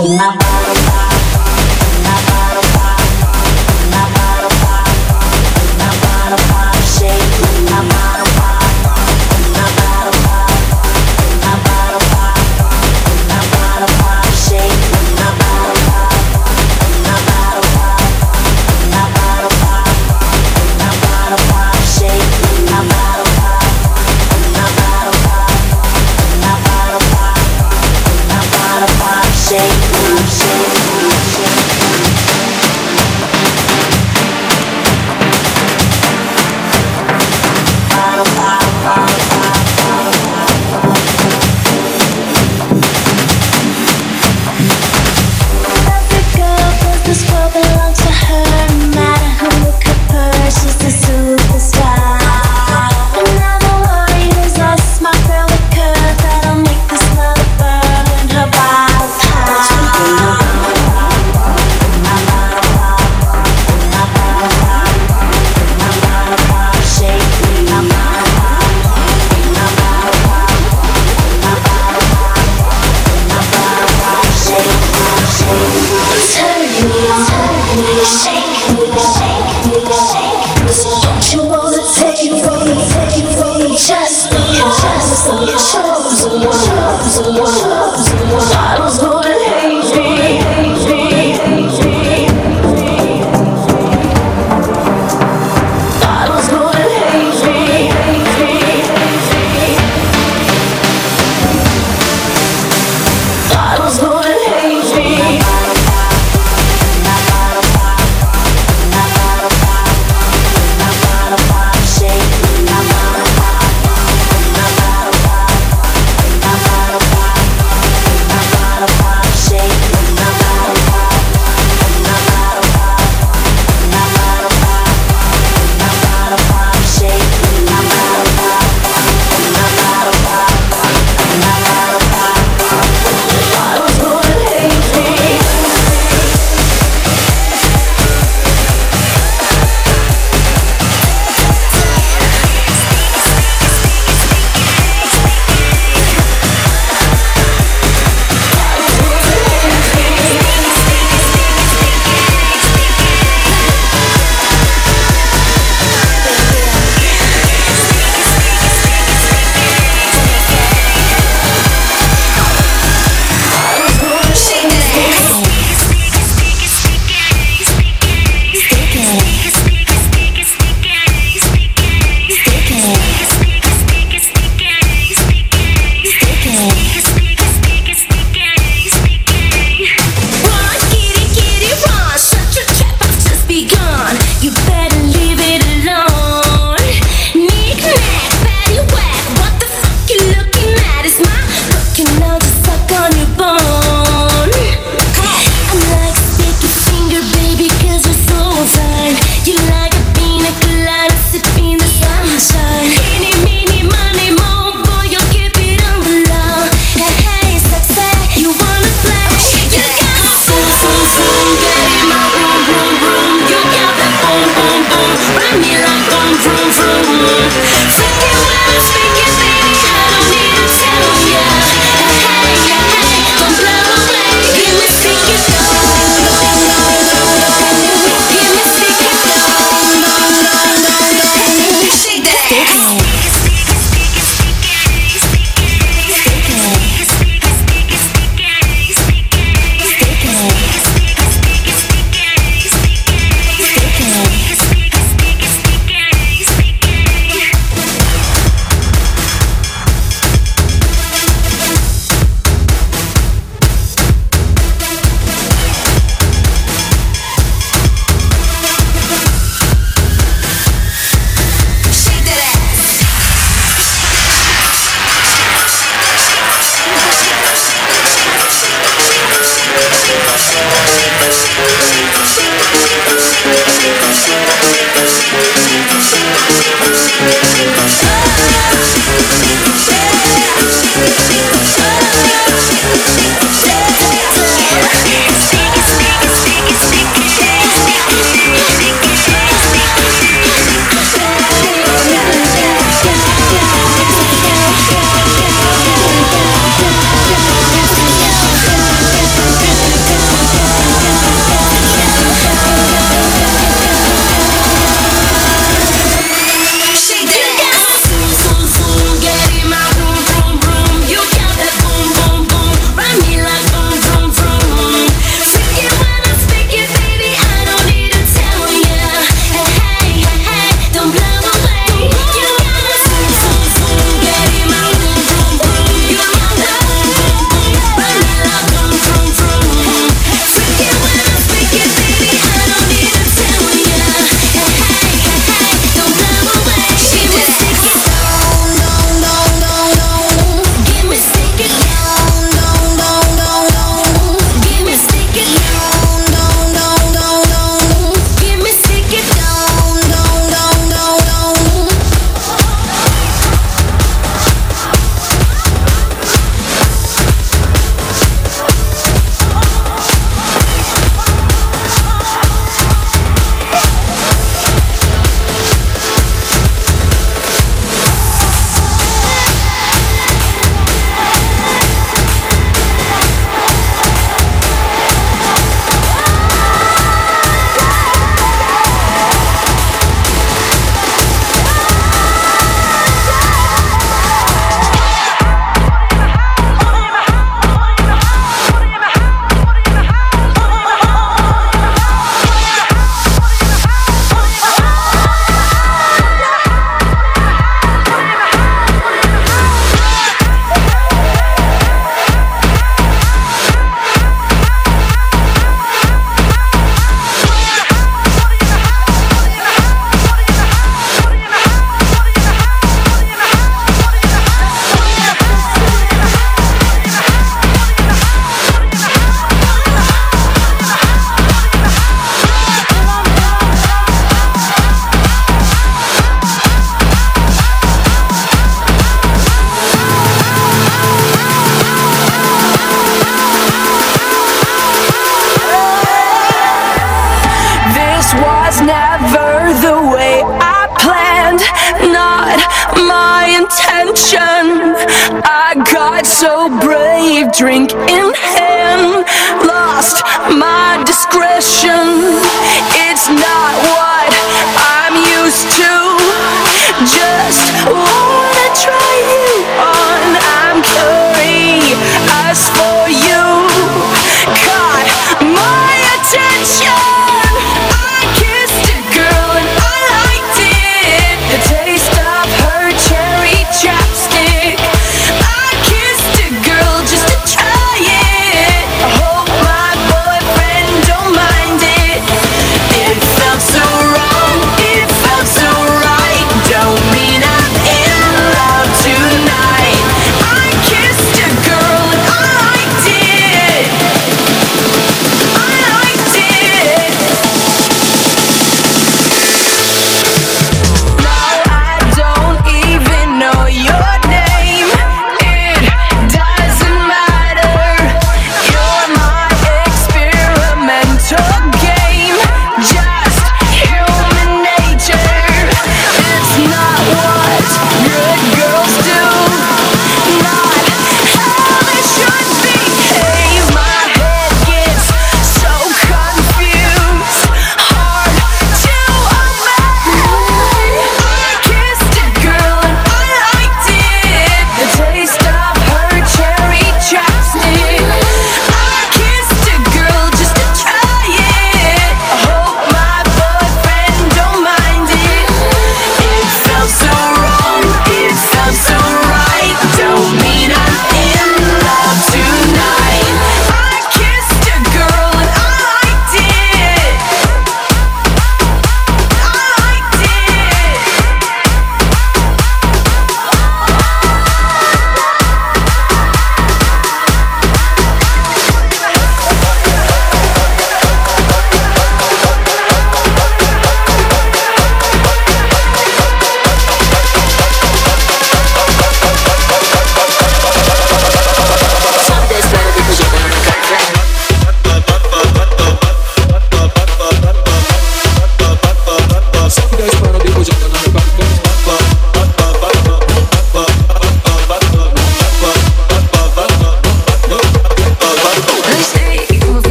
你妈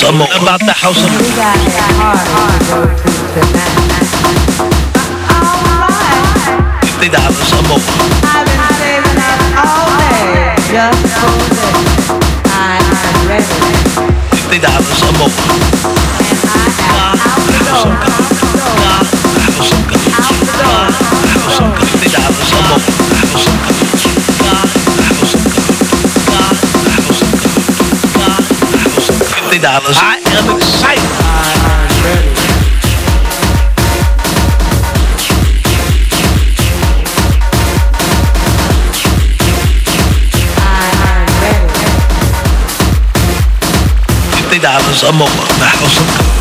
house Mo. About the house of Mo. dollars. I am excited. $50 a moment. The house of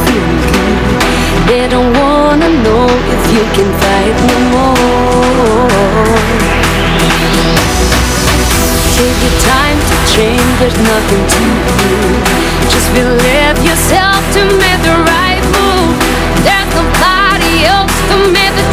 will. They don't wanna know if you can fight no more. Take your time to change, there's nothing to do. Just believe yourself to make the right move. There's nobody else to make the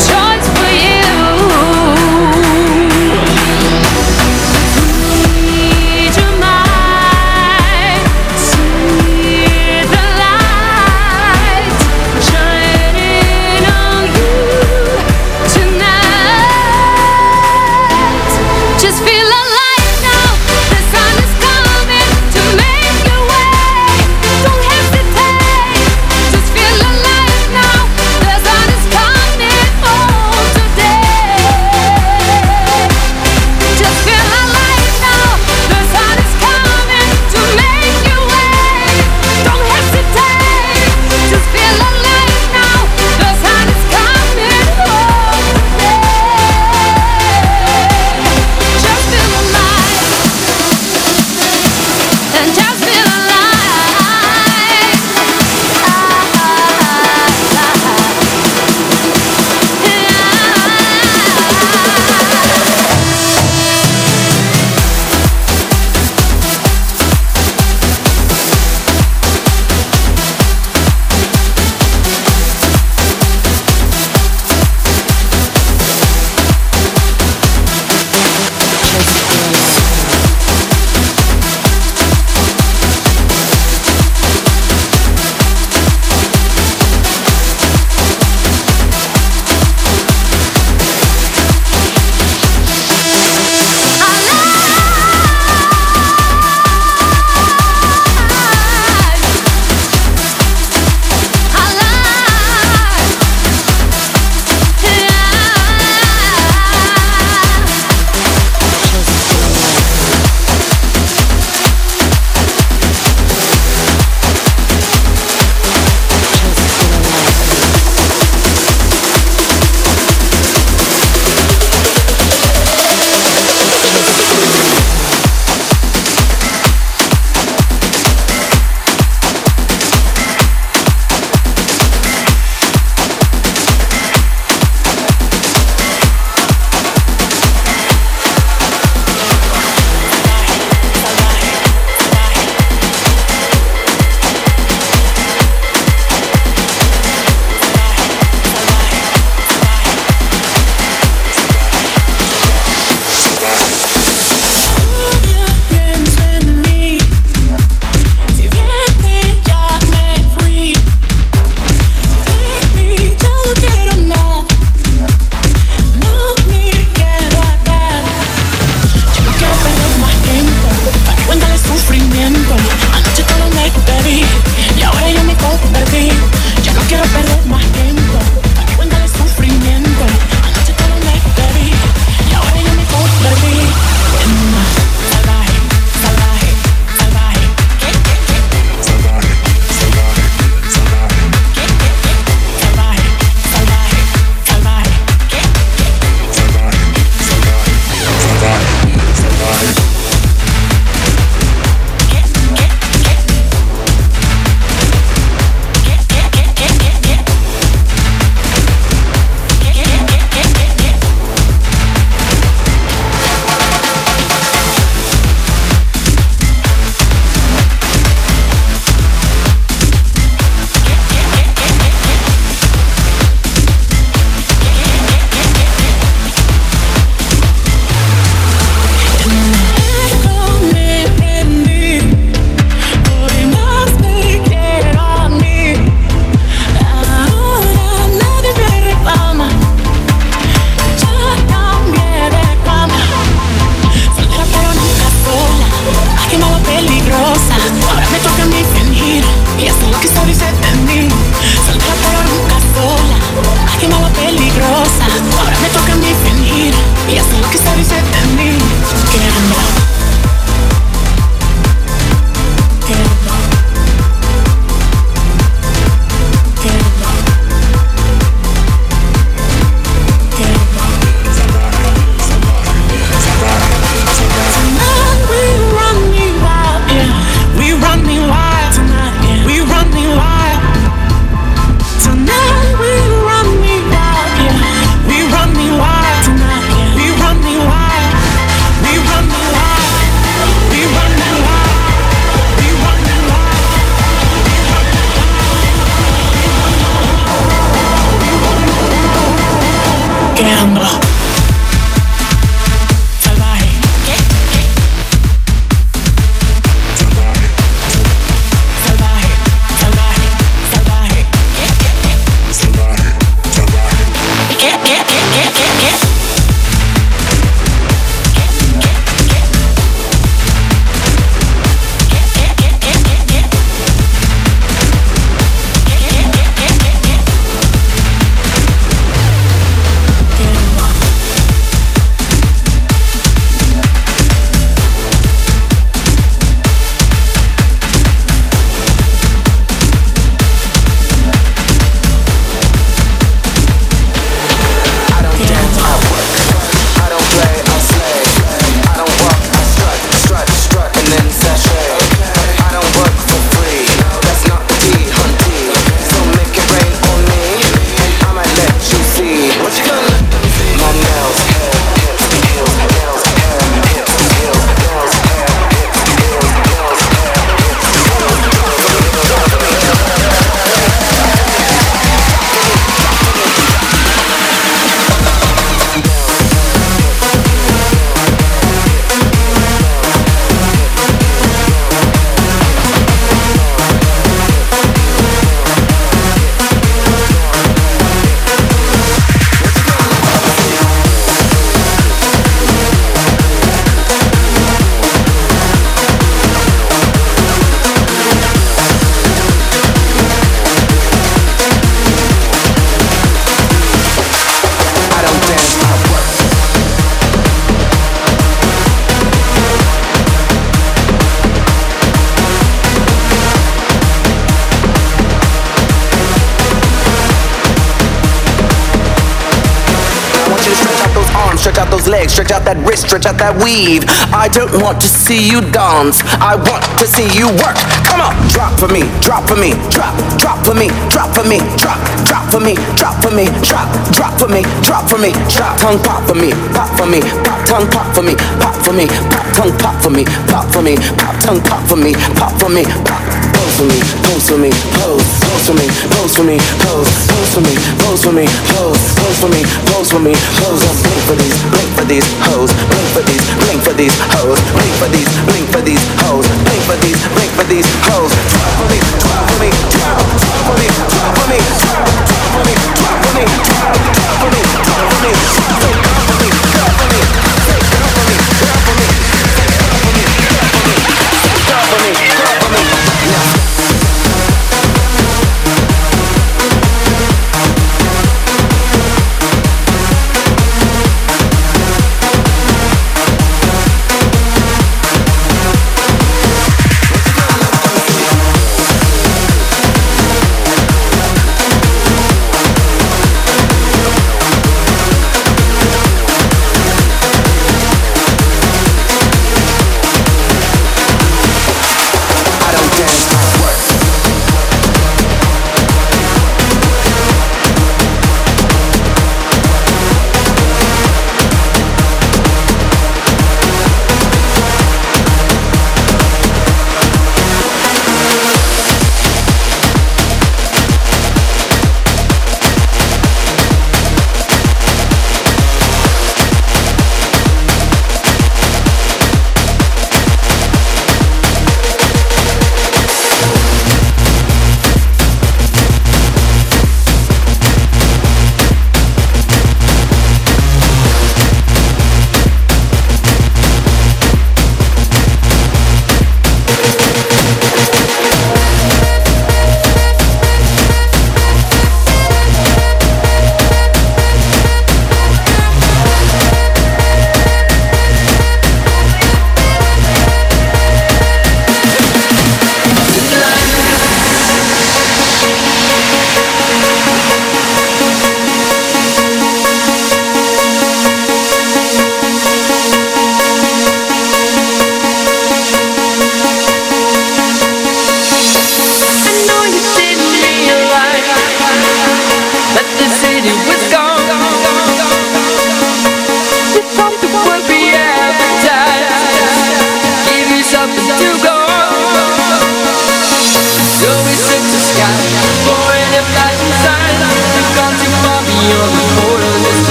stretch out that wrist, stretch out that weave. I don't want to see you dance, I want to see you work. Come on, drop for me, drop for me, drop, drop for me, drop for me, drop, drop for me, drop for me, drop, drop for me, drop for me, drop tongue pop for me, pop for me, pop tongue pop for me, pop for me, pop tongue pop for me, pop for me, pop tongue pop for me, pop for me, pop. Pose for me, pose for me, pose, pose for me, pose for me, pose, pose for me, pose for me, pose, pose for me, pose for me, pose. I'm blink for these, blink for these hoes, blink for these, blink for these hoes, blink for these, blink for these hoes, blink for these, blink for these hoes.